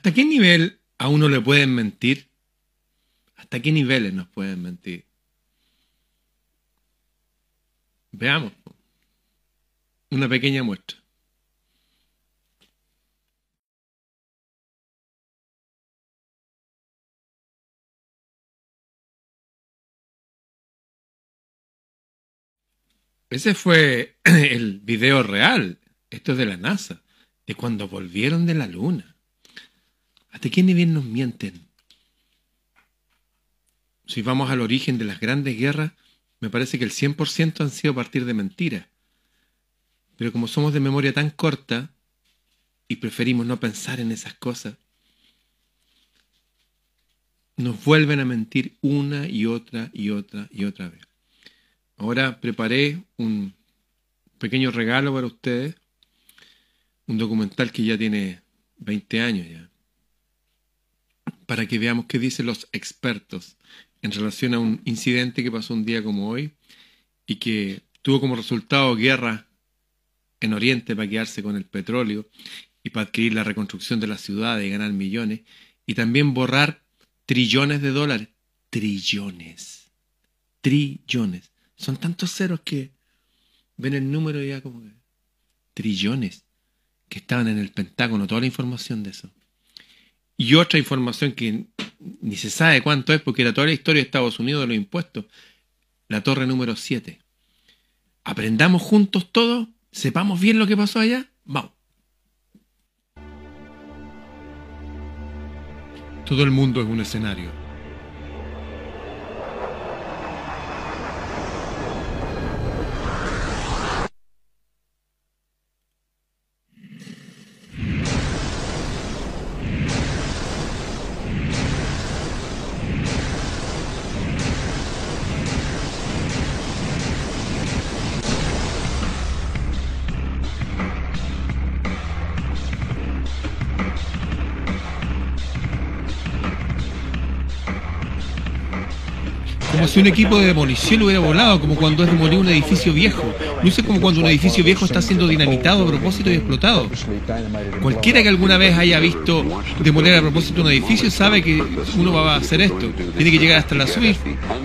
¿Hasta qué nivel a uno le pueden mentir? ¿Hasta qué niveles nos pueden mentir? Veamos. Una pequeña muestra. Ese fue el video real. Esto es de la NASA. De cuando volvieron de la Luna. ¿Hasta qué nivel nos mienten? Si vamos al origen de las grandes guerras, me parece que el 100% han sido a partir de mentiras. Pero como somos de memoria tan corta y preferimos no pensar en esas cosas, nos vuelven a mentir una y otra y otra y otra vez. Ahora preparé un pequeño regalo para ustedes, un documental que ya tiene 20 años ya, para que veamos qué dicen los expertos en relación a un incidente que pasó un día como hoy y que tuvo como resultado guerra en Oriente para quedarse con el petróleo y para adquirir la reconstrucción de la ciudad y ganar millones y también borrar trillones de dólares. Trillones. Trillones. Son tantos ceros que ven el número ya como trillones que estaban en el Pentágono, toda la información de eso. Y otra información que ni se sabe cuánto es porque era toda la historia de Estados Unidos de los impuestos. La torre número 7. Aprendamos juntos todos, sepamos bien lo que pasó allá. Vamos. Todo el mundo es un escenario. Como si un equipo de demolición hubiera volado, como cuando es demolido un edificio viejo. Luce como cuando un edificio viejo está siendo dinamitado a propósito y explotado. Cualquiera que alguna vez haya visto demoler a propósito un edificio sabe que uno va a hacer esto. Tiene que llegar hasta la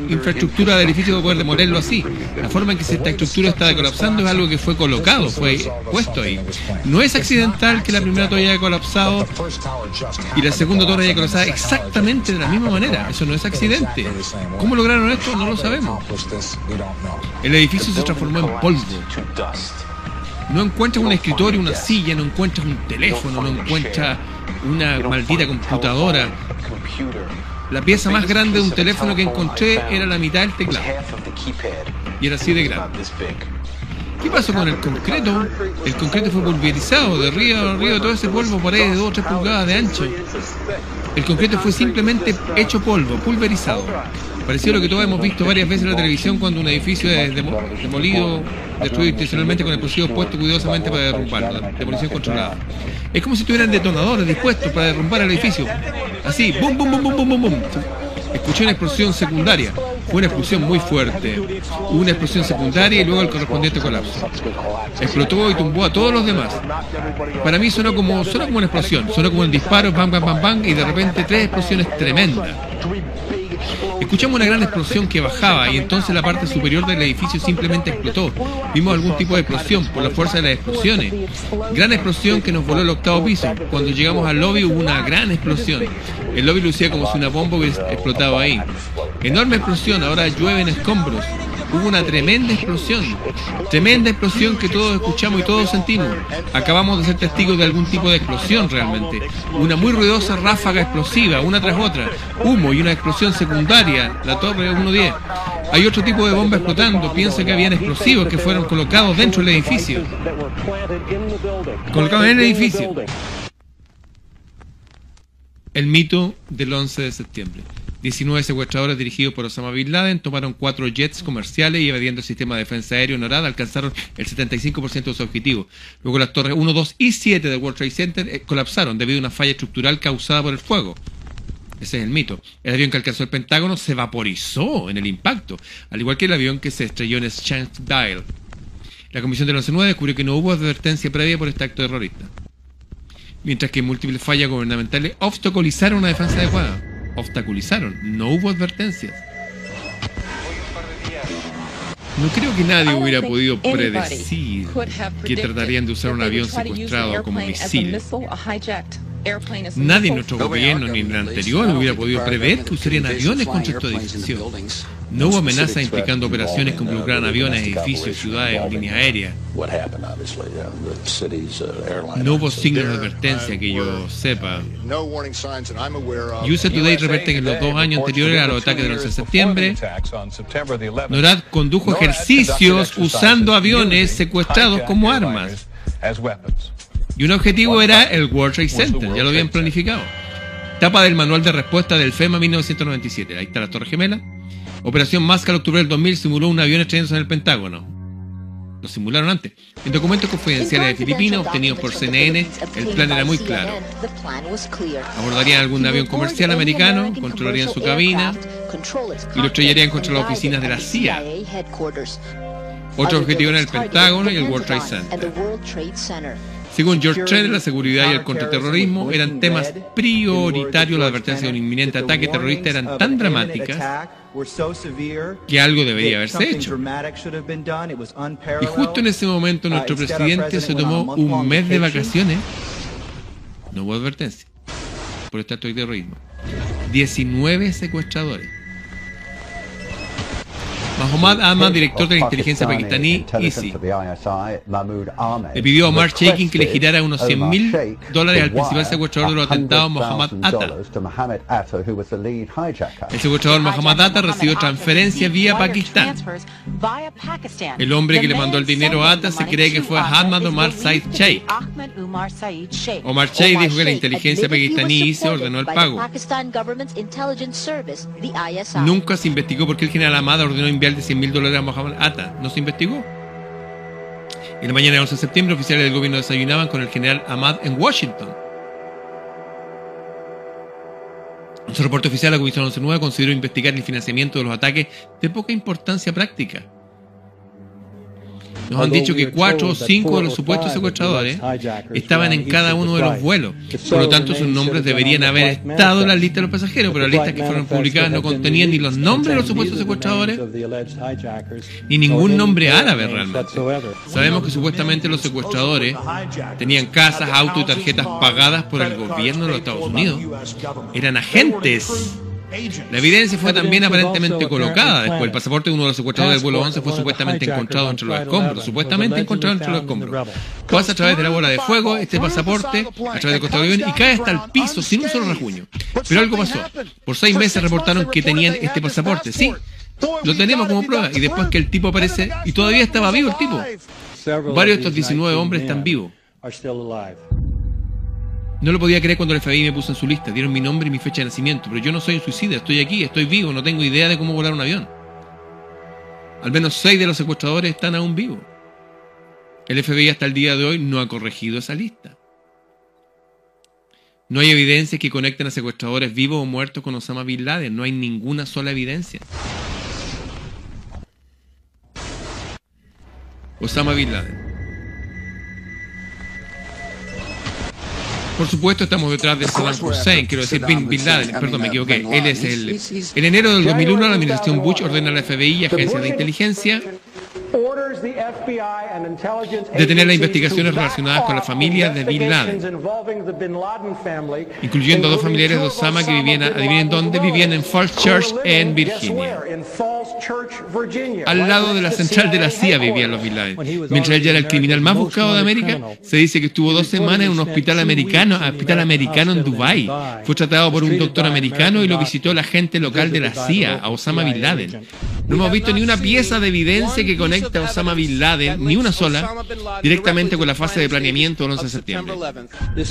infraestructura del edificio para poder demolerlo así. La forma en que esta estructura está colapsando es algo que fue colocado, fue puesto ahí. No es accidental que la primera torre haya colapsado y la segunda torre haya colapsado exactamente de la misma manera. Eso no es accidente. ¿Cómo lograron esto? No lo sabemos. El edificio se transformó en polvo. No encuentras un escritorio, una silla, no encuentras un teléfono, no encuentras una maldita computadora. La pieza más grande de un teléfono que encontré era la mitad del teclado. Y era así de grande. ¿Qué pasó con el concreto? El concreto fue pulverizado de río a río, todo ese polvo ahí de 2 o 3 pulgadas de ancho. El concreto fue simplemente hecho polvo, pulverizado. Pareció lo que todos hemos visto varias veces en la televisión cuando un edificio es demolido, destruido intencionalmente con explosivos puestos cuidadosamente para derrumbarlo. Demolición controlada. Es como si tuvieran detonadores dispuestos para derrumbar el edificio. Así, bum, bum, bum, bum, bum, bum, bum. Escuché una explosión secundaria. Fue una explosión muy fuerte. Hubo una explosión secundaria y luego el correspondiente colapso. Explotó y tumbó a todos los demás. Para mí sonó como, sonó como una explosión. Sonó como un disparo, bam, bam, bam, bam, y de repente tres explosiones tremendas. Escuchamos una gran explosión que bajaba y entonces la parte superior del edificio simplemente explotó. Vimos algún tipo de explosión por la fuerza de las explosiones. Gran explosión que nos voló el octavo piso. Cuando llegamos al lobby hubo una gran explosión. El lobby lucía como si una bomba hubiera explotado ahí. Enorme explosión, ahora llueven escombros hubo una tremenda explosión, tremenda explosión que todos escuchamos y todos sentimos. Acabamos de ser testigos de algún tipo de explosión realmente, una muy ruidosa ráfaga explosiva, una tras otra, humo y una explosión secundaria, la torre 110. Hay otro tipo de bomba explotando, piensa que habían explosivos que fueron colocados dentro del edificio. Colocados en el edificio. El mito del 11 de septiembre. 19 secuestradores dirigidos por Osama Bin Laden tomaron cuatro jets comerciales y evadiendo el sistema de defensa aéreo NORAD alcanzaron el 75% de su objetivo. Luego las torres 1, 2 y 7 del World Trade Center eh, colapsaron debido a una falla estructural causada por el fuego. Ese es el mito. El avión que alcanzó el Pentágono se vaporizó en el impacto, al igual que el avión que se estrelló en Shanksdale. La comisión del 11-9 descubrió que no hubo advertencia previa por este acto terrorista. mientras que múltiples fallas gubernamentales obstaculizaron una defensa adecuada. Obstaculizaron, no hubo advertencias. No creo que nadie hubiera podido predecir que tratarían de usar un avión secuestrado como misil. Nadie en nuestro gobierno ni en el anterior hubiera podido prever que usarían aviones contra estos edificios. No hubo amenazas implicando operaciones que involucraran aviones, edificios, ciudades o líneas aéreas. No hubo signos de advertencia que yo sepa. USA Today reverte que en los dos años anteriores a los ataques del 11 de septiembre, NORAD condujo ejercicios usando aviones secuestrados como armas. Y un objetivo era el World Trade Center, ya lo habían planificado. Tapa del manual de respuesta del FEMA 1997. Ahí está la Torre Gemela. Operación Máscara octubre del 2000 simuló un avión estrellándose en el Pentágono. Lo simularon antes. En documentos confidenciales de Filipinas obtenidos por CNN, el plan era muy claro. Abordarían algún avión comercial americano, controlarían su cabina y lo estrellarían contra las oficinas de la CIA. Otro objetivo era el Pentágono y el World Trade Center. Según George Trenner, la seguridad y el contraterrorismo eran temas prioritarios. La advertencia de un inminente ataque terrorista eran tan dramáticas que algo debería haberse hecho. Y justo en ese momento nuestro presidente se tomó un mes de vacaciones. No hubo advertencia por este acto de terrorismo. 19 secuestradores. Mohammad Ahmad, director de la inteligencia pakistaní ISI, le pidió a Omar Sheikh que le girara unos 100 mil dólares al principal secuestrador de los atentados, Mohammad Atta. El secuestrador Mohammad Atta recibió transferencias vía Pakistán. El hombre que le mandó el dinero a Atta se cree que fue Ahmad Omar Said Sheikh. Omar Sheikh dijo que la inteligencia pakistaní ISI ordenó el pago. Nunca se investigó por qué el general Ahmad ordenó enviar de 100 mil dólares a Mohamed Atta. No se investigó. En la mañana del 11 de septiembre, oficiales del gobierno desayunaban con el general Ahmad en Washington. En su reporte oficial, la Comisión 11.9 consideró investigar el financiamiento de los ataques de poca importancia práctica nos han dicho que cuatro o cinco de los supuestos secuestradores estaban en cada uno de los vuelos. Por lo tanto, sus nombres deberían haber estado en la lista de los pasajeros, pero las listas que fueron publicadas no contenían ni los nombres de los supuestos secuestradores, ni ningún nombre árabe realmente. Sabemos que supuestamente los secuestradores tenían casas, autos y tarjetas pagadas por el gobierno de los Estados Unidos. Eran agentes la evidencia fue también aparentemente colocada. Después, el pasaporte de uno de los secuestradores del vuelo 11 fue supuestamente encontrado entre los escombros. Supuestamente encontrado entre los escombros. Pasa a través de la bola de fuego este pasaporte, a través del costado del avión, y cae hasta el piso sin un solo rasguño. Pero algo pasó. Por seis meses reportaron que tenían este pasaporte. Sí, lo tenemos como prueba. Y después que el tipo aparece, y todavía estaba vivo el tipo. Varios de estos 19 hombres están vivos. No lo podía creer cuando el FBI me puso en su lista. Dieron mi nombre y mi fecha de nacimiento. Pero yo no soy un suicida. Estoy aquí, estoy vivo. No tengo idea de cómo volar un avión. Al menos seis de los secuestradores están aún vivos. El FBI hasta el día de hoy no ha corregido esa lista. No hay evidencia que conecten a secuestradores vivos o muertos con Osama Bin Laden. No hay ninguna sola evidencia. Osama Bin Laden. Por supuesto, estamos detrás de Saddam Hussein, quiero decir Bin, Laden, perdón, me equivoqué. Él es el. En enero del 2001, la administración Bush ordena a la FBI y agencias de inteligencia detener las investigaciones relacionadas con la familia de Bin Laden, incluyendo dos familiares de Osama que vivían, adivinen dónde, vivían en Falls Church en Virginia. Al lado de la central de la CIA vivían los Bin Laden. Mientras él ya era el criminal más buscado de América, se dice que estuvo dos semanas en un hospital americano, hospital americano en Dubai. Fue tratado por un doctor americano y lo visitó la gente local de la CIA, a Osama Bin Laden. No hemos visto ni una pieza de evidencia que conecte a Osama Bin Laden, ni una sola, directamente con la fase de planeamiento del 11 de septiembre.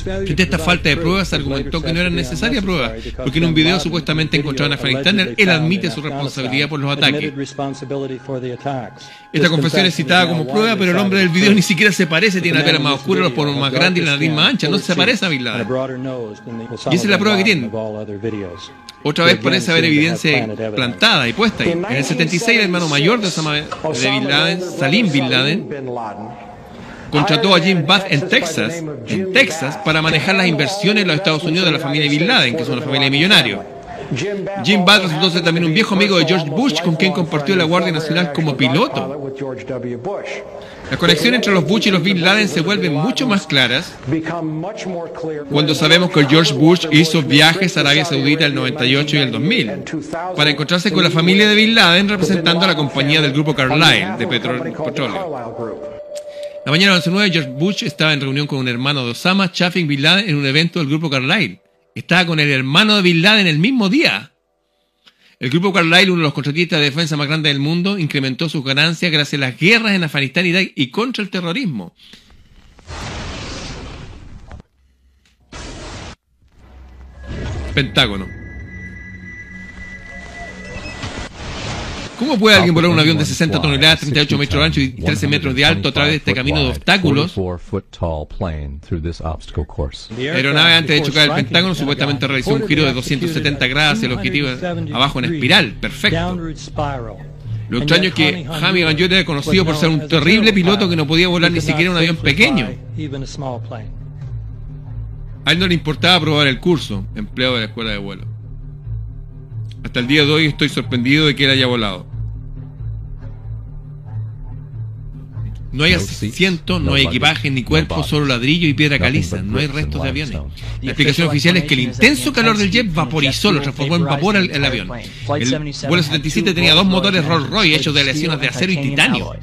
Frente a esta falta de pruebas, argumentó que no era necesaria prueba, porque en un video supuestamente encontrado en Afganistán, él admite su responsabilidad por los ataques. Esta confesión es citada como prueba, pero el hombre del video ni siquiera se parece, tiene la cara más oscura, los poros más grandes y la nariz más ancha, no se parece a Bin Laden. Y esa es la prueba que tiene. Otra vez parece haber evidencia plantada y puesta ahí. En el 76, el hermano mayor de Osama de Bin Laden, Salim Bin Laden, contrató a Jim Bath en Texas, en Texas, para manejar las inversiones en los Estados Unidos de la familia Bin Laden, que es una familia de millonarios. Jim Bath resultó también un viejo amigo de George Bush, con quien compartió la Guardia Nacional como piloto. La conexión entre los Bush y los Bin Laden se vuelve mucho más claras cuando sabemos que George Bush hizo viajes a Arabia Saudita el 98 y el 2000 para encontrarse con la familia de Bin Laden representando a la compañía del grupo Carlyle de petróleo. La mañana del 9, George Bush estaba en reunión con un hermano de Osama, Chaffin Bin Laden, en un evento del grupo Carlyle. Estaba con el hermano de Bin Laden el mismo día. El grupo Carlyle, uno de los contratistas de defensa más grandes del mundo, incrementó sus ganancias gracias a las guerras en Afganistán, y contra el terrorismo. Pentágono. ¿Cómo puede alguien volar un avión de 60 toneladas, 38 metros de ancho y 13 metros de alto a través de este camino de obstáculos? La aeronave antes de chocar el Pentágono supuestamente realizó un giro de 270 grados hacia el objetivo abajo en espiral. Perfecto. Lo extraño es que Jaime Van era conocido por ser un terrible piloto que no podía volar ni siquiera un avión pequeño. A él no le importaba probar el curso, empleado de la escuela de vuelo. Hasta el día de hoy estoy sorprendido de que él haya volado. No hay asiento, no hay equipaje ni cuerpo, solo ladrillo y piedra caliza. No hay restos de aviones. La explicación oficial es que el intenso calor del jet vaporizó, lo transformó en vapor el, avión. El vuelo 77 tenía dos motores Rolls Royce hechos de aleaciones de acero y titanio.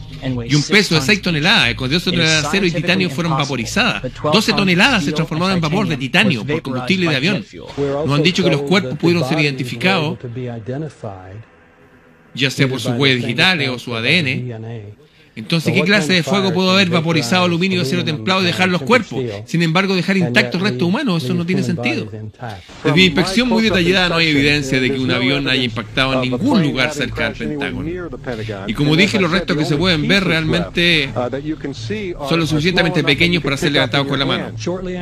Y un peso de 6 toneladas. Con 12 toneladas de acero y titanio fueron vaporizadas. 12 toneladas se transformaron en vapor de titanio por combustible de avión. Nos han dicho que los cuerpos pudieron ser identificados, ya sea por sus huellas digitales o su ADN entonces, ¿qué clase de fuego pudo haber vaporizado aluminio y acero templado y dejar los cuerpos? Sin embargo, dejar intactos restos humanos, eso no tiene sentido. Desde mi inspección muy detallada no hay evidencia de que un avión haya impactado en ningún lugar cerca del Pentágono. Y como dije, los restos que se pueden ver realmente son lo suficientemente pequeños para ser levantados con la mano.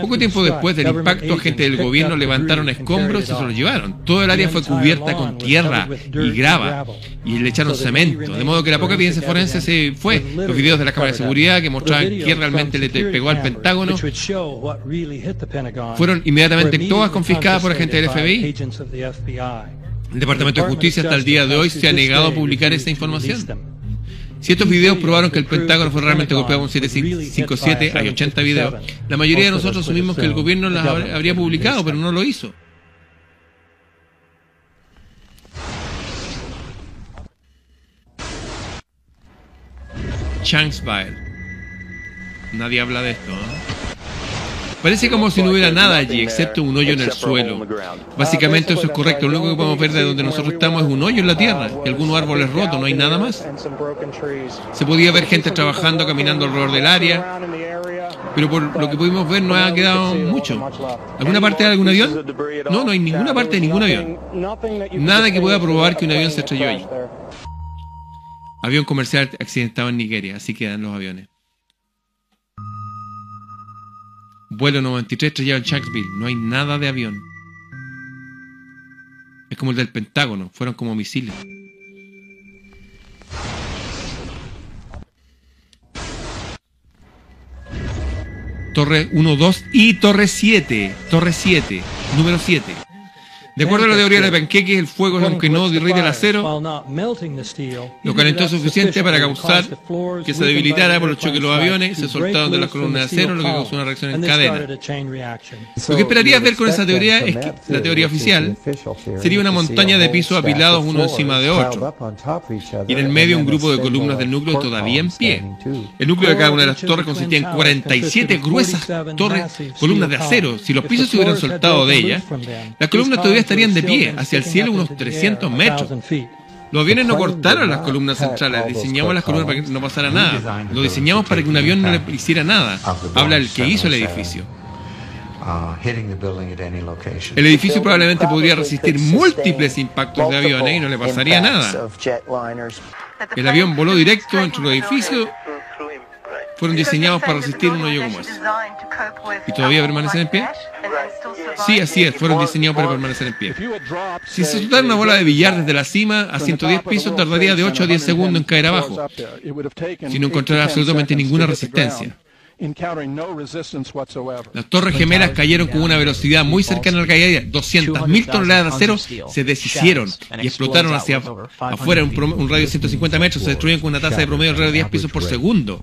Poco tiempo después del impacto, agentes del gobierno levantaron escombros y se los llevaron. Todo el área fue cubierta con tierra y grava y le echaron cemento, de modo que la poca evidencia forense se fue los videos de la cámara de seguridad que mostraban que realmente le pegó al Pentágono fueron inmediatamente todas confiscadas por agentes del FBI. El Departamento de Justicia hasta el día de hoy se ha negado a publicar esa información. Si estos videos probaron que el Pentágono fue realmente golpeado con 757, hay 80 videos. La mayoría de nosotros asumimos que el gobierno las habría publicado, pero no lo hizo. Shanksville. Nadie habla de esto. ¿eh? Parece como si no hubiera nada allí, excepto un hoyo en el suelo. Básicamente eso es correcto. Lo único que podemos ver de donde nosotros estamos es un hoyo en la tierra y algunos árboles rotos, no hay nada más. Se podía ver gente trabajando, caminando alrededor del área, pero por lo que pudimos ver no ha quedado mucho. ¿Alguna parte de algún avión? No, no hay ninguna parte de ningún avión. Nada que pueda probar que un avión se estrelló allí. Avión comercial accidentado en Nigeria, así quedan los aviones. Vuelo 93 estrellado en Shanksville, no hay nada de avión. Es como el del Pentágono, fueron como misiles. Torre 1, 2 y Torre 7. Torre 7, número 7. De acuerdo a la teoría de panqueques, el fuego, aunque no derrite el acero, lo calentó suficiente para causar que se debilitara por los choques de los aviones, se soltaron de las columnas de acero, lo que causó una reacción en cadena. Lo que esperarías ver con esa teoría es que la teoría oficial sería una montaña de pisos apilados uno encima de otro, y en el medio un grupo de columnas del núcleo todavía en pie. El núcleo de cada una de las torres consistía en 47 gruesas torres, columnas de acero. Si los pisos se hubieran soltado de ellas, las columnas todavía estarían de pie, hacia el cielo unos 300 metros. Los aviones no cortaron las columnas centrales, diseñamos las columnas para que no pasara nada. Lo diseñamos para que un avión no le hiciera nada. Habla el que hizo el edificio. El edificio probablemente podría resistir múltiples impactos de aviones y no le pasaría nada. El avión voló directo entre los edificios fueron diseñados para resistir un hoyo como ese. ¿Y todavía permanecen en pie? Sí, así es, fueron diseñados para permanecer en pie. Si se soltara una bola de billar desde la cima a 110 pisos, tardaría de 8 a 10 segundos en caer abajo, si no encontrara absolutamente ninguna resistencia. Las torres gemelas cayeron con una velocidad muy cercana al caída. 200.000 toneladas de acero se deshicieron y explotaron hacia afuera un, un radio de 150 metros. Se destruyen con una tasa de promedio de 10 pisos por segundo.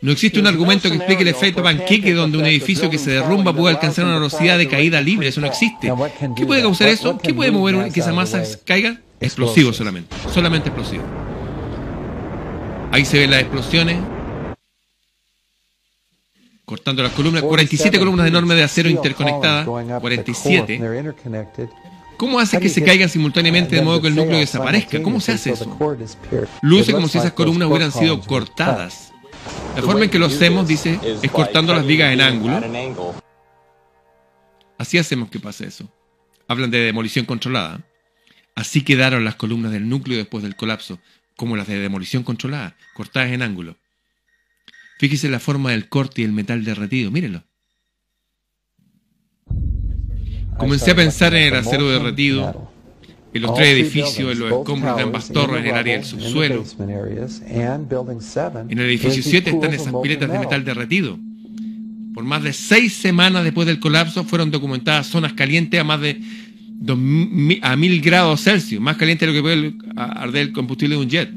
No existe un argumento que explique el efecto panqueque donde un edificio que se derrumba puede alcanzar una velocidad de caída libre. Eso no existe. ¿Qué puede causar eso? ¿Qué puede mover que esa masa caiga? Explosivo solamente. Solamente explosivo. Ahí se ven las explosiones. Cortando las columnas. 47 columnas enormes de acero interconectadas. 47. ¿Cómo hace que se caigan simultáneamente de modo que el núcleo desaparezca? ¿Cómo se hace eso? Luce como si esas columnas hubieran sido cortadas. La forma en que lo hacemos, dice, es cortando las vigas en ángulo. Así hacemos que pase eso. Hablan de demolición controlada. Así quedaron las columnas del núcleo después del colapso, como las de demolición controlada, cortadas en ángulo. Fíjese la forma del corte y el metal derretido, mírenlo. Comencé a pensar en el acero derretido, en los tres edificios, en los escombros de ambas torres, en el área del subsuelo. En el edificio 7 están esas piletas de metal derretido. Por más de seis semanas después del colapso fueron documentadas zonas calientes a más de 2000 a 1000 grados Celsius, más caliente de lo que puede arder el combustible de un jet.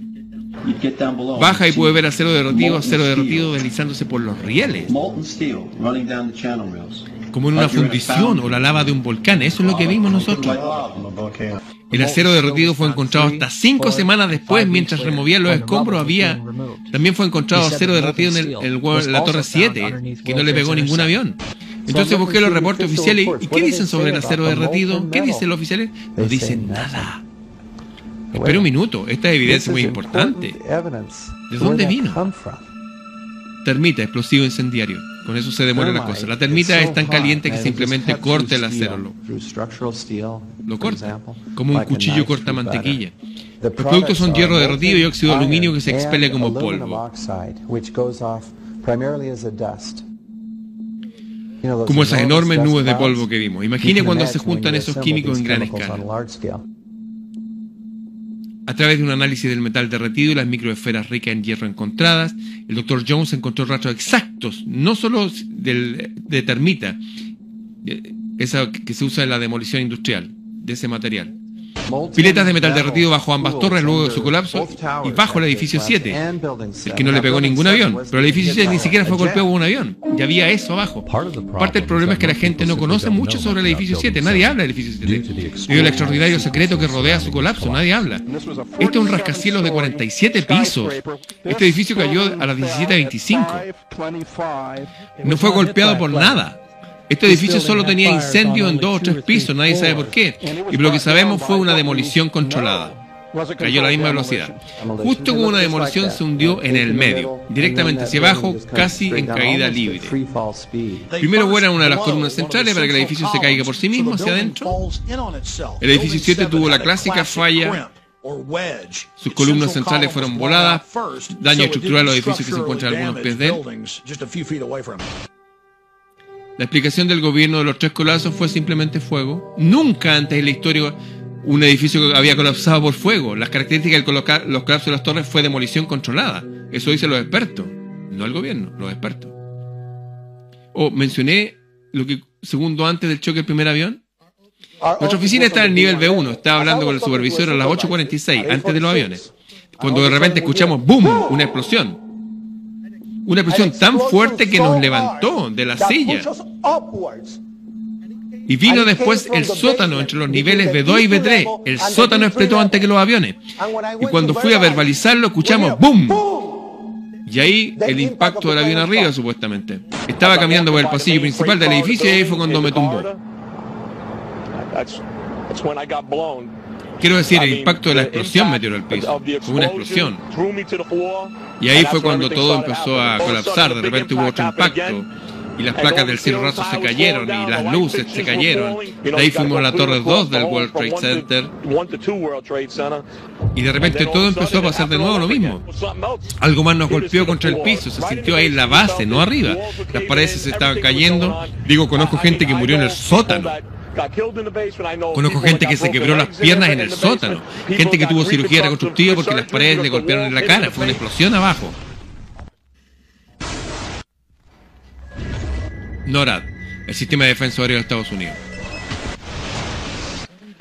Baja y puede ver acero derretido, acero derretido deslizándose por los rieles, como en una fundición o la lava de un volcán. Eso es lo que vimos nosotros. El acero derretido fue encontrado hasta cinco semanas después, mientras removían los escombros. Había también fue encontrado acero derretido en, el- en la torre 7, que no le pegó ningún avión. Entonces busqué los reportes oficiales. ¿Y qué dicen sobre el acero derretido? ¿Qué dicen los oficiales? No dicen nada. Espera un minuto, esta evidencia es muy importante. ¿De dónde vino? Termita, explosivo incendiario. Con eso se demora la cosa. La termita es tan caliente que simplemente corta el acero. Lo, lo corta, como un cuchillo corta mantequilla. Los productos son hierro derretido y óxido de aluminio que se expele como polvo. Como esas enormes nubes de polvo que vimos. Imagine cuando se juntan esos químicos en gran escala. A través de un análisis del metal derretido y las microesferas ricas en hierro encontradas, el Dr. Jones encontró rastros exactos, no solo del- de termita, eh, esa que se usa en la demolición industrial, de ese material. Piletas de metal derretido bajo ambas torres luego de su colapso y bajo el edificio 7, El que no le pegó ningún avión, pero el edificio 7 ni siquiera fue golpeado por un avión, ya había eso abajo. Parte del problema es que la gente no conoce mucho sobre el edificio 7, nadie habla del edificio 7. Debido al extraordinario secreto que rodea su colapso, nadie habla. Este es un rascacielos de 47 pisos. Este edificio cayó a las 17.25. No fue golpeado por nada. Este edificio solo tenía incendio en dos o tres pisos, nadie sabe por qué. Y por lo que sabemos fue una demolición controlada. Cayó a la misma velocidad. Justo como una demolición se hundió en el medio, directamente hacia abajo, casi en caída libre. Primero vuelan una de las columnas centrales para que el edificio se caiga por sí mismo hacia adentro. El edificio 7 tuvo la clásica falla. Sus columnas centrales fueron voladas, daño estructural a los edificios que se encuentran a algunos pies de él. La explicación del gobierno de los tres colapsos fue simplemente fuego. Nunca antes en la historia un edificio había colapsado por fuego. Las características coloca- los colapsos de las torres fue demolición controlada. Eso dicen los expertos, no el gobierno, los expertos. O mencioné lo que segundo antes del choque del primer avión. Nuestra oficina está en el nivel B1. Estaba hablando con el supervisor a las 8.46, antes de los aviones. Cuando de repente escuchamos ¡boom! Una explosión. Una explosión tan fuerte que nos levantó de la silla. Y vino después el sótano entre los niveles B2 y B3. El sótano explotó antes que los aviones. Y cuando fui a verbalizarlo, escuchamos ¡boom! Y ahí el impacto del avión arriba, supuestamente. Estaba caminando por el pasillo principal del edificio y ahí fue cuando me tumbó. Quiero decir, el impacto de la explosión me tiró al piso. Fue una explosión. Y ahí fue cuando todo empezó a colapsar. De repente hubo otro impacto. Y las placas del cielo raso se cayeron y las luces se cayeron. De ahí fuimos a la torre 2 del World Trade Center. Y de repente todo empezó a pasar de nuevo lo mismo. Algo más nos golpeó contra el piso, se sintió ahí en la base, no arriba. Las paredes se estaban cayendo. Digo, conozco gente que murió en el sótano. Conozco gente que se quebró las piernas en el sótano. Gente que tuvo cirugía reconstructiva porque las paredes le golpearon en la cara. Fue una explosión abajo. NORAD, el sistema de defensa aérea de Estados Unidos.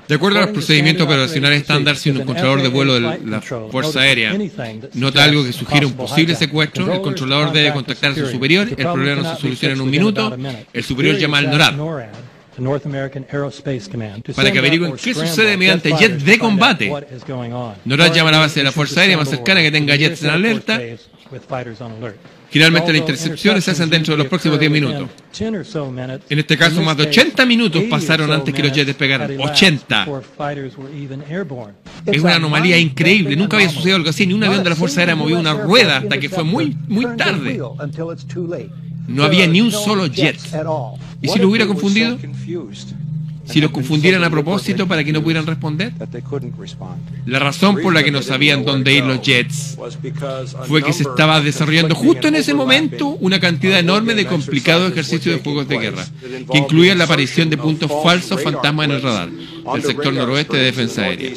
De acuerdo a los procedimientos operacionales estándar, si un controlador de vuelo de la Fuerza Aérea nota algo que sugiere un posible secuestro, el controlador debe contactar a su superior, el problema no se soluciona en un minuto, el superior llama al NORAD para que averigüen qué sucede mediante jets de combate. NORAD llama a la base de la Fuerza Aérea más cercana que tenga jets en alerta Generalmente las intercepciones se hacen dentro de los próximos 10 minutos. En este caso, más de 80 minutos pasaron antes que los jets despegaran. 80. Es una anomalía increíble. Nunca había sucedido algo así. Ni un avión de la Fuerza Aérea movió una rueda hasta que fue muy, muy tarde. No había ni un solo jet. ¿Y si lo hubiera confundido? Si los confundieran a propósito para que no pudieran responder? La razón por la que no sabían dónde ir los jets fue que se estaba desarrollando justo en ese momento una cantidad enorme de complicados ejercicios de juegos de guerra, que incluían la aparición de puntos falsos fantasmas en el radar del sector noroeste de defensa aérea.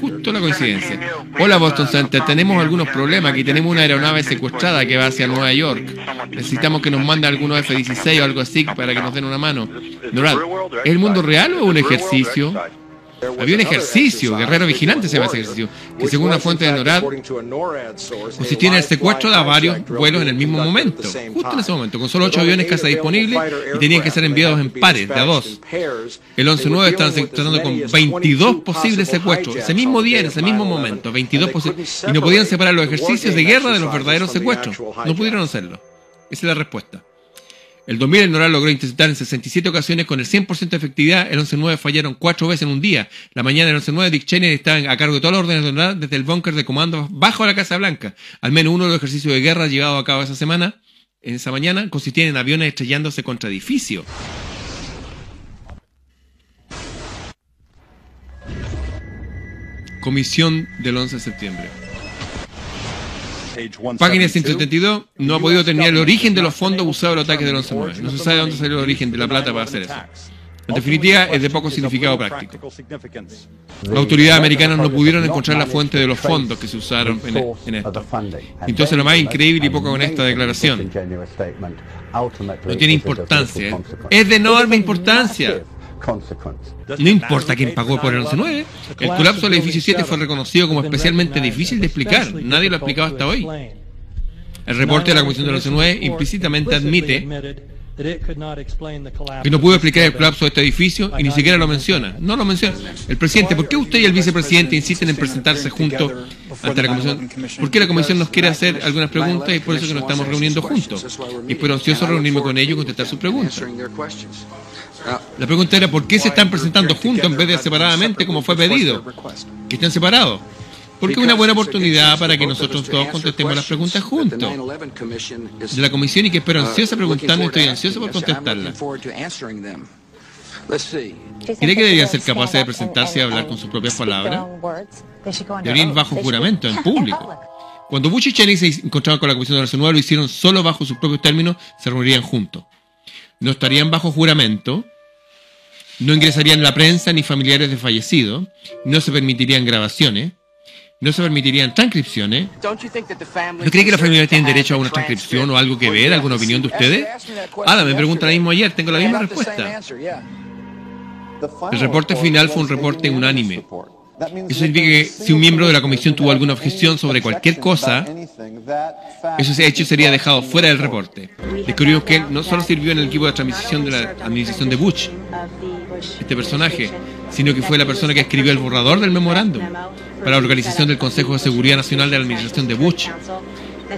Justo la coincidencia. Hola Boston Center, tenemos algunos problemas. Aquí tenemos una aeronave secuestrada que va hacia Nueva York. Necesitamos que nos mande algunos F-16 o algo así para que nos den una mano. Norad, ¿es el mundo real o un ejercicio? Había un ejercicio, Guerrero Vigilante se llama ese ejercicio, que según una fuente de NORAD consistía en el secuestro de varios vuelos en el mismo momento, justo en ese momento, con solo ocho aviones casi disponibles y tenían que ser enviados en pares, de a dos. El 11-9 estaban tratando con 22 posibles secuestros, ese mismo día, en ese mismo momento, 22 posibles, y no podían separar los ejercicios de guerra de los verdaderos secuestros, no pudieron hacerlo. Esa es la respuesta. El 2000 el NORAD logró interceptar en 67 ocasiones con el 100% de efectividad. El 11-9 fallaron cuatro veces en un día. La mañana del 11-9 Dick Cheney estaba a cargo de todas las órdenes de NORAD desde el búnker de comando bajo la Casa Blanca. Al menos uno de los ejercicios de guerra llevados a cabo esa semana, en esa mañana, consistía en aviones estrellándose contra edificios. Comisión del 11 de septiembre. Página 172 no ha podido determinar el origen de los fondos usados en los ataques del 11-9. No se sabe dónde salió el origen de la plata para hacer eso. En definitiva, es de poco significado práctico. Las autoridades americanas no pudieron encontrar la fuente de los fondos que se usaron en, esto. Entonces, lo más increíble y poco honesta declaración no tiene importancia. Es de enorme importancia. No importa quién pagó por el 11-9. El colapso del edificio 7 fue reconocido como especialmente difícil de explicar. Nadie lo ha explicado hasta hoy. El reporte de la Comisión del 11-9 implícitamente admite que no pudo explicar el colapso de este edificio y ni siquiera lo menciona. No lo menciona. El presidente, ¿por qué usted y el vicepresidente insisten en presentarse juntos ante la comisión? ¿Por qué la comisión nos quiere hacer algunas preguntas y por eso que nos estamos reuniendo juntos? Y por ansioso reunirme con ellos y contestar sus preguntas. La pregunta era por qué se están presentando juntos en vez de separadamente como fue pedido. Que estén separados. Porque es una buena oportunidad para que nosotros todos contestemos las preguntas juntos. De la comisión y que espero ansiosa preguntando y estoy ansioso por contestarla. ¿Cree que deberían ser capaces de presentarse y hablar con sus propias palabras? Deberían bajo juramento, en público. Cuando Bush y Cheney se encontraron con la Comisión de Nacional, lo hicieron solo bajo sus propios términos, se reunirían juntos. No estarían bajo juramento, no ingresarían la prensa ni familiares de fallecidos, no se permitirían grabaciones, no se permitirían transcripciones. ¿No cree que las familias tienen derecho a una transcripción o algo que ver, alguna opinión de ustedes? Ada me pregunta lo mismo ayer, tengo la misma respuesta. El reporte final fue un reporte unánime. Eso significa que si un miembro de la comisión tuvo alguna objeción sobre cualquier cosa, ese hecho sería dejado fuera del reporte. Descubrimos que él no solo sirvió en el equipo de transmisión de la administración de Bush, este personaje, sino que fue la persona que escribió el borrador del memorándum para la organización del Consejo de Seguridad Nacional de la administración de Bush.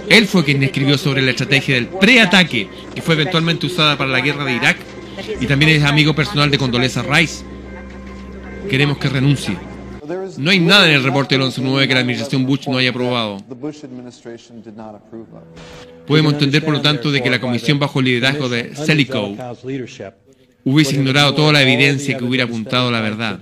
Él fue quien escribió sobre la estrategia del preataque, que fue eventualmente usada para la guerra de Irak, y también es amigo personal de Condoleezza Rice. Queremos que renuncie. No hay nada en el reporte del 11-9 que la administración Bush no haya aprobado. Podemos entender, por lo tanto, de que la comisión bajo el liderazgo de Selico hubiese ignorado toda la evidencia que hubiera apuntado a la verdad.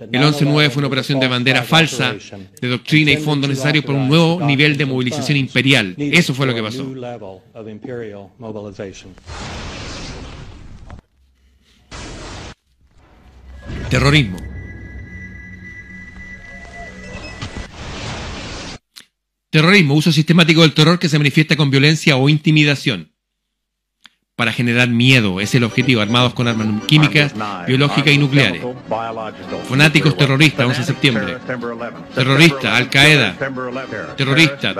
El 11-9 fue una operación de bandera falsa, de doctrina y fondo necesario para un nuevo nivel de movilización imperial. Eso fue lo que pasó. Terrorismo. Terrorismo, uso sistemático del terror que se manifiesta con violencia o intimidación. Para generar miedo. Es el objetivo, armados con armas químicas, biológicas y nucleares. Fanáticos terroristas, 11 de septiembre. Terrorista, Al Qaeda. Terrorista,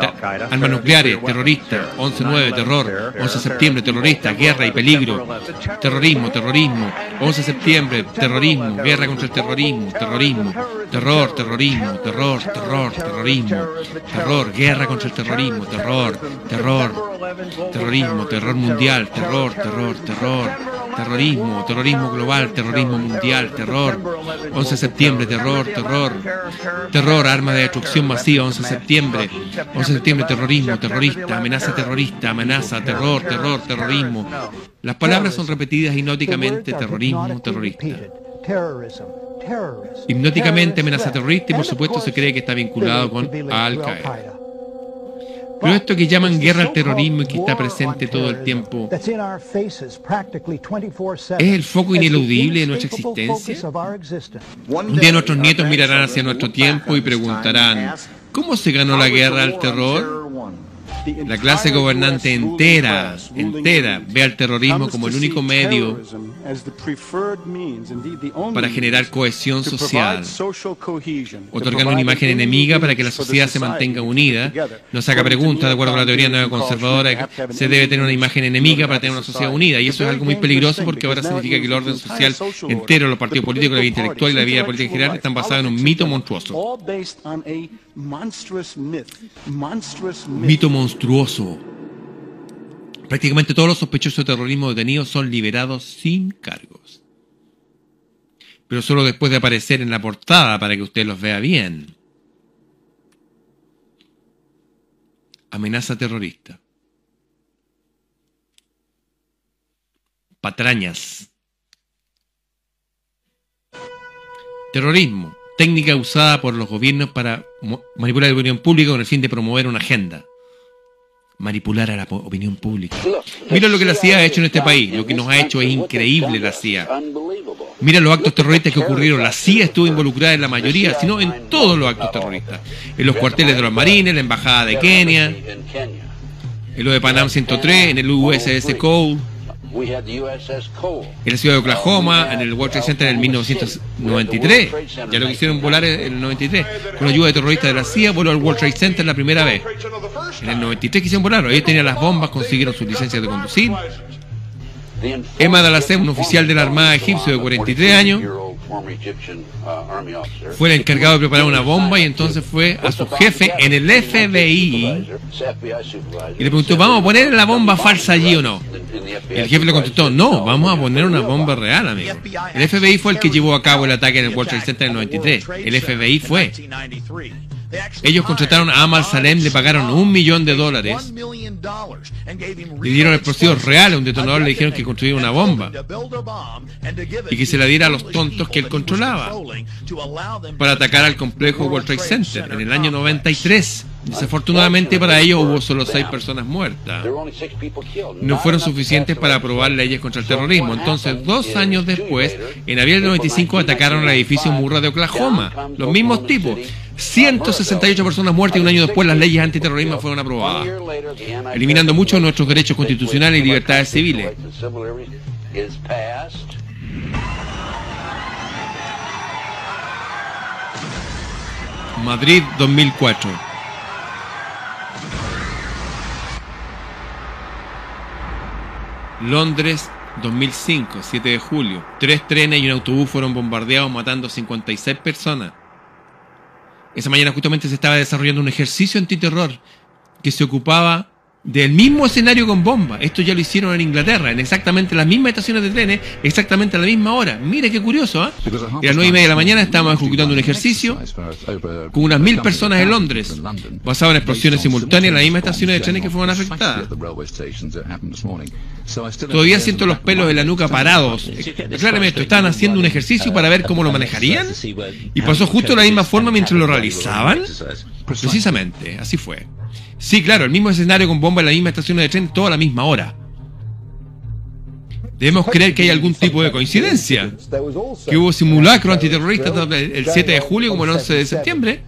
armas nucleares, terrorista, 11-9, terror, 11 de septiembre, terrorista, guerra y peligro. Terrorismo, terrorismo, 11 de septiembre, terrorismo, guerra contra el terrorismo, terrorismo, terror, terrorismo, terror, terror, terrorismo, terror, guerra contra el terrorismo, terror, terror, terrorismo, terror mundial, terror terror, terror, terrorismo, terrorismo global, terrorismo mundial, terror, 11 de septiembre, terror, terror, terror, arma de destrucción masiva, 11 de septiembre, 11 de septiembre, terrorismo, terrorista, amenaza terrorista, amenaza, terror, terror, terrorismo. Las palabras son repetidas hipnóticamente, terrorismo, terrorista. Hipnóticamente amenaza terrorista y por supuesto se cree que está vinculado con Al Qaeda. Pero esto que llaman guerra al terrorismo y que está presente todo el tiempo, ¿es el foco ineludible de nuestra existencia? Un día nuestros nietos mirarán hacia nuestro tiempo y preguntarán, ¿cómo se ganó la guerra al terror? La clase gobernante entera, entera, ve al terrorismo como el único medio para generar cohesión social, otorgando una imagen enemiga para que la sociedad se mantenga unida. Nos saca pregunta, de acuerdo con la teoría nueva conservadora, se debe tener una imagen enemiga para tener una sociedad unida. Y eso es algo muy peligroso porque ahora significa que el orden social entero, los partidos políticos, la vida intelectual y la vida política en general están basados en un mito monstruoso. Mito monstruoso. Prácticamente todos los sospechosos de terrorismo detenidos son liberados sin cargos. Pero solo después de aparecer en la portada para que usted los vea bien. Amenaza terrorista. Patrañas. Terrorismo técnica usada por los gobiernos para manipular la opinión pública con el fin de promover una agenda. Manipular a la opinión pública. Mira lo que la CIA ha hecho en este país. Lo que nos ha hecho es increíble la CIA. Mira los actos terroristas que ocurrieron. La CIA estuvo involucrada en la mayoría, sino en todos los actos terroristas. En los cuarteles de los marines, la embajada de Kenia, en lo de Panam 103, en el USS Cole en la ciudad de Oklahoma, en el World Trade Center en el 1993. Ya lo quisieron volar en el 93. Con la ayuda de terroristas de la CIA, voló al World Trade Center la primera vez. En el 93 quisieron volarlo. Ellos tenían las bombas, consiguieron sus licencias de conducir. Emma Dalacem, un oficial de la Armada egipcio de 43 años, fue el encargado de preparar una bomba y entonces fue a su jefe en el FBI y le preguntó, ¿vamos a poner la bomba falsa allí o no? El jefe le contestó, no, vamos a poner una bomba real, amigo. El FBI fue el que llevó a cabo el ataque en el World Trade Center en el 93. El FBI fue. Ellos contrataron a Amal Salem, le pagaron un millón de dólares. Le dieron explosivos reales, un detonador le dijeron que construyera una bomba. Y que se la diera a los tontos que él controlaba. Para atacar al complejo World Trade Center en el año 93. Desafortunadamente para ellos hubo solo seis personas muertas. No fueron suficientes para aprobar leyes contra el terrorismo. Entonces, dos años después, en abril del 95 atacaron el edificio Murrah de Oklahoma. Los mismos tipos. 168 personas muertas y un año después las leyes antiterrorismo fueron aprobadas, eliminando muchos de nuestros derechos constitucionales y libertades civiles. Madrid 2004. Londres 2005, 7 de julio. Tres trenes y un autobús fueron bombardeados matando 56 personas. Esa mañana justamente se estaba desarrollando un ejercicio antiterror que se ocupaba del mismo escenario con bomba. Esto ya lo hicieron en Inglaterra, en exactamente las mismas estaciones de trenes, exactamente a la misma hora. Mire qué curioso, ¿ah? ¿eh? A las nueve y media de la mañana estábamos ejecutando un ejercicio con unas mil personas en Londres, basado en explosiones simultáneas en las mismas estaciones de trenes que fueron afectadas. Todavía siento los pelos de la nuca parados. Claramente esto, estaban haciendo un ejercicio para ver cómo lo manejarían y pasó justo de la misma forma mientras lo realizaban. Precisamente, así fue. Sí, claro, el mismo escenario con bomba en la misma estación de tren, toda la misma hora. Debemos creer que hay algún tipo de coincidencia. Que hubo simulacro antiterrorista el 7 de julio como el 11 de septiembre.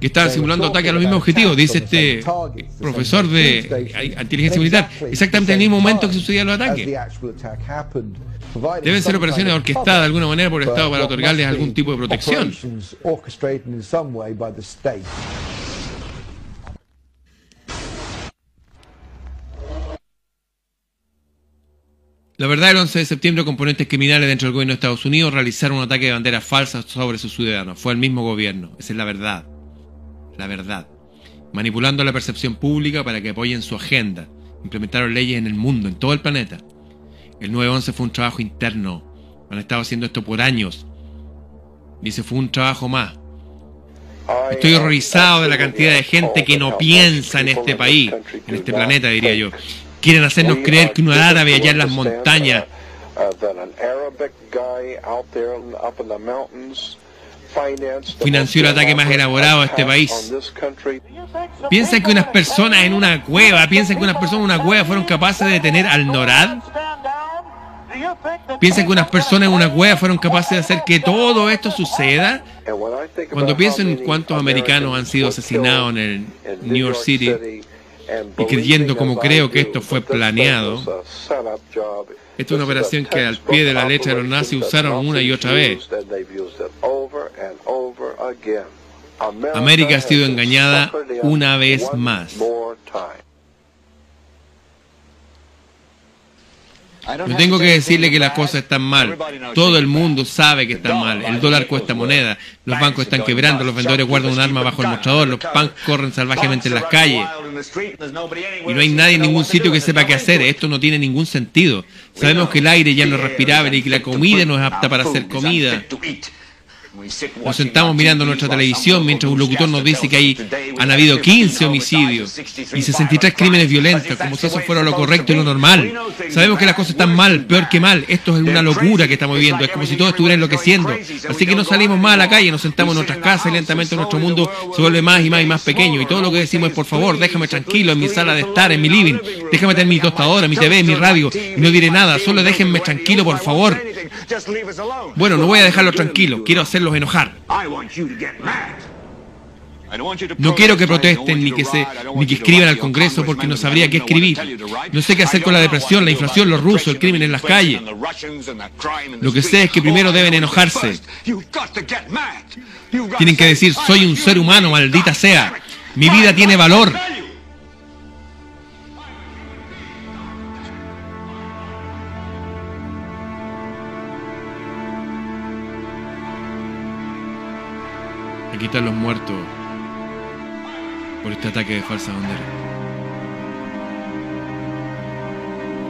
que estaban simulando ataques a los mismos objetivos, dice este profesor de inteligencia militar, exactamente en el mismo momento que sucedían los ataques. Deben ser operaciones orquestadas de alguna manera por el Estado para otorgarles algún tipo de protección. La verdad, el 11 de septiembre, componentes criminales dentro del gobierno de Estados Unidos realizaron un ataque de banderas falsas sobre sus ciudadanos. Fue el mismo gobierno. Esa es la verdad. La verdad. Manipulando la percepción pública para que apoyen su agenda. Implementaron leyes en el mundo, en todo el planeta. El 9-11 fue un trabajo interno. Han estado haciendo esto por años. Y ese fue un trabajo más. Estoy horrorizado de la cantidad de gente que no piensa en este país, en este planeta, diría yo. Quieren hacernos creer que un árabe allá en las montañas financió el ataque más elaborado a este país. Piensan que unas personas en una cueva, piensan que unas personas en una cueva fueron capaces de detener al NORAD. Piensan que unas personas en una cueva fueron capaces de hacer que todo esto suceda. Cuando pienso en cuántos americanos han sido asesinados en el New York City, y creyendo como creo que esto fue planeado, esta es una operación que al pie de la letra de los nazis usaron una y otra vez. América ha sido engañada una vez más. No tengo que decirle que las cosas están mal. Todo el mundo sabe que están mal. El dólar cuesta moneda. Los bancos están quebrando. Los vendedores guardan un arma bajo el mostrador. Los punks corren salvajemente en las calles. Y no hay nadie en ningún sitio que sepa qué hacer. Esto no tiene ningún sentido. Sabemos que el aire ya no es respirable y que la comida no es apta para hacer comida. Nos sentamos mirando nuestra televisión mientras un locutor nos dice que hay, han habido 15 homicidios y 63 crímenes violentos, como si eso fuera lo correcto y lo normal. Sabemos que las cosas están mal, peor que mal. Esto es una locura que estamos viviendo. Es como si todo estuviera enloqueciendo. Así que no salimos más a la calle, nos sentamos en nuestras casas y lentamente nuestro mundo se vuelve más y más y más pequeño. Y todo lo que decimos es, por favor, déjame tranquilo en mi sala de estar, en mi living. Déjame tener mi tostadora, mi TV, mi radio. No diré nada. Solo déjenme tranquilo, por favor. Bueno, no voy a dejarlo tranquilo. Quiero hacerlo enojar. No quiero que protesten ni que, se, ni que escriban al Congreso porque no sabría qué escribir. No sé qué hacer con la depresión, la inflación, los rusos, el crimen en las calles. Lo que sé es que primero deben enojarse. Tienen que decir, soy un ser humano, maldita sea. Mi vida tiene valor. Están los muertos por este ataque de falsa bandera.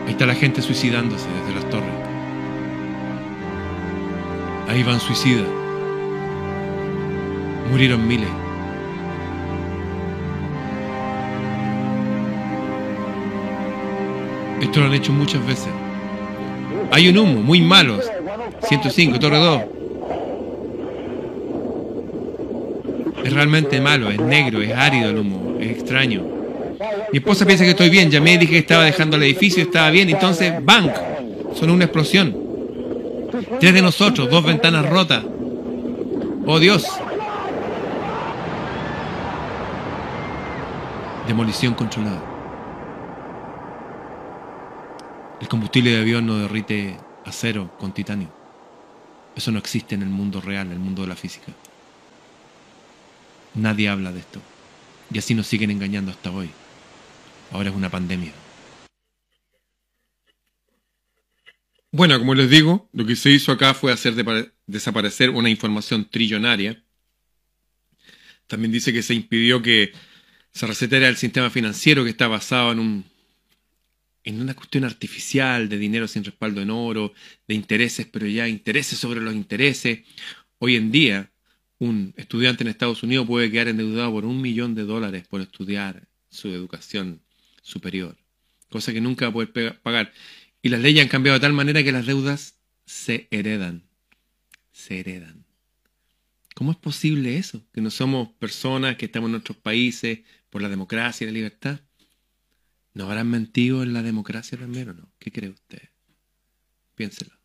Ahí está la gente suicidándose desde las torres. Ahí van suicidas. Murieron miles. Esto lo han hecho muchas veces. Hay un humo muy malo. 105, Torre 2. Es realmente malo, es negro, es árido el humo, es extraño. Mi esposa piensa que estoy bien, llamé y dije que estaba dejando el edificio, estaba bien, entonces, ¡bang! Sonó una explosión. Tres de nosotros, dos ventanas rotas. ¡Oh Dios! Demolición controlada. El combustible de avión no derrite acero con titanio. Eso no existe en el mundo real, en el mundo de la física. Nadie habla de esto. Y así nos siguen engañando hasta hoy. Ahora es una pandemia. Bueno, como les digo, lo que se hizo acá fue hacer desaparecer una información trillonaria. También dice que se impidió que se recetara el sistema financiero que está basado en un en una cuestión artificial de dinero sin respaldo en oro, de intereses, pero ya intereses sobre los intereses. Hoy en día, un estudiante en Estados Unidos puede quedar endeudado por un millón de dólares por estudiar su educación superior, cosa que nunca va a poder pagar. Y las leyes han cambiado de tal manera que las deudas se heredan, se heredan. ¿Cómo es posible eso? Que no somos personas que estamos en nuestros países por la democracia y la libertad. ¿No habrán mentido en la democracia también o no? ¿Qué cree usted? Piénselo.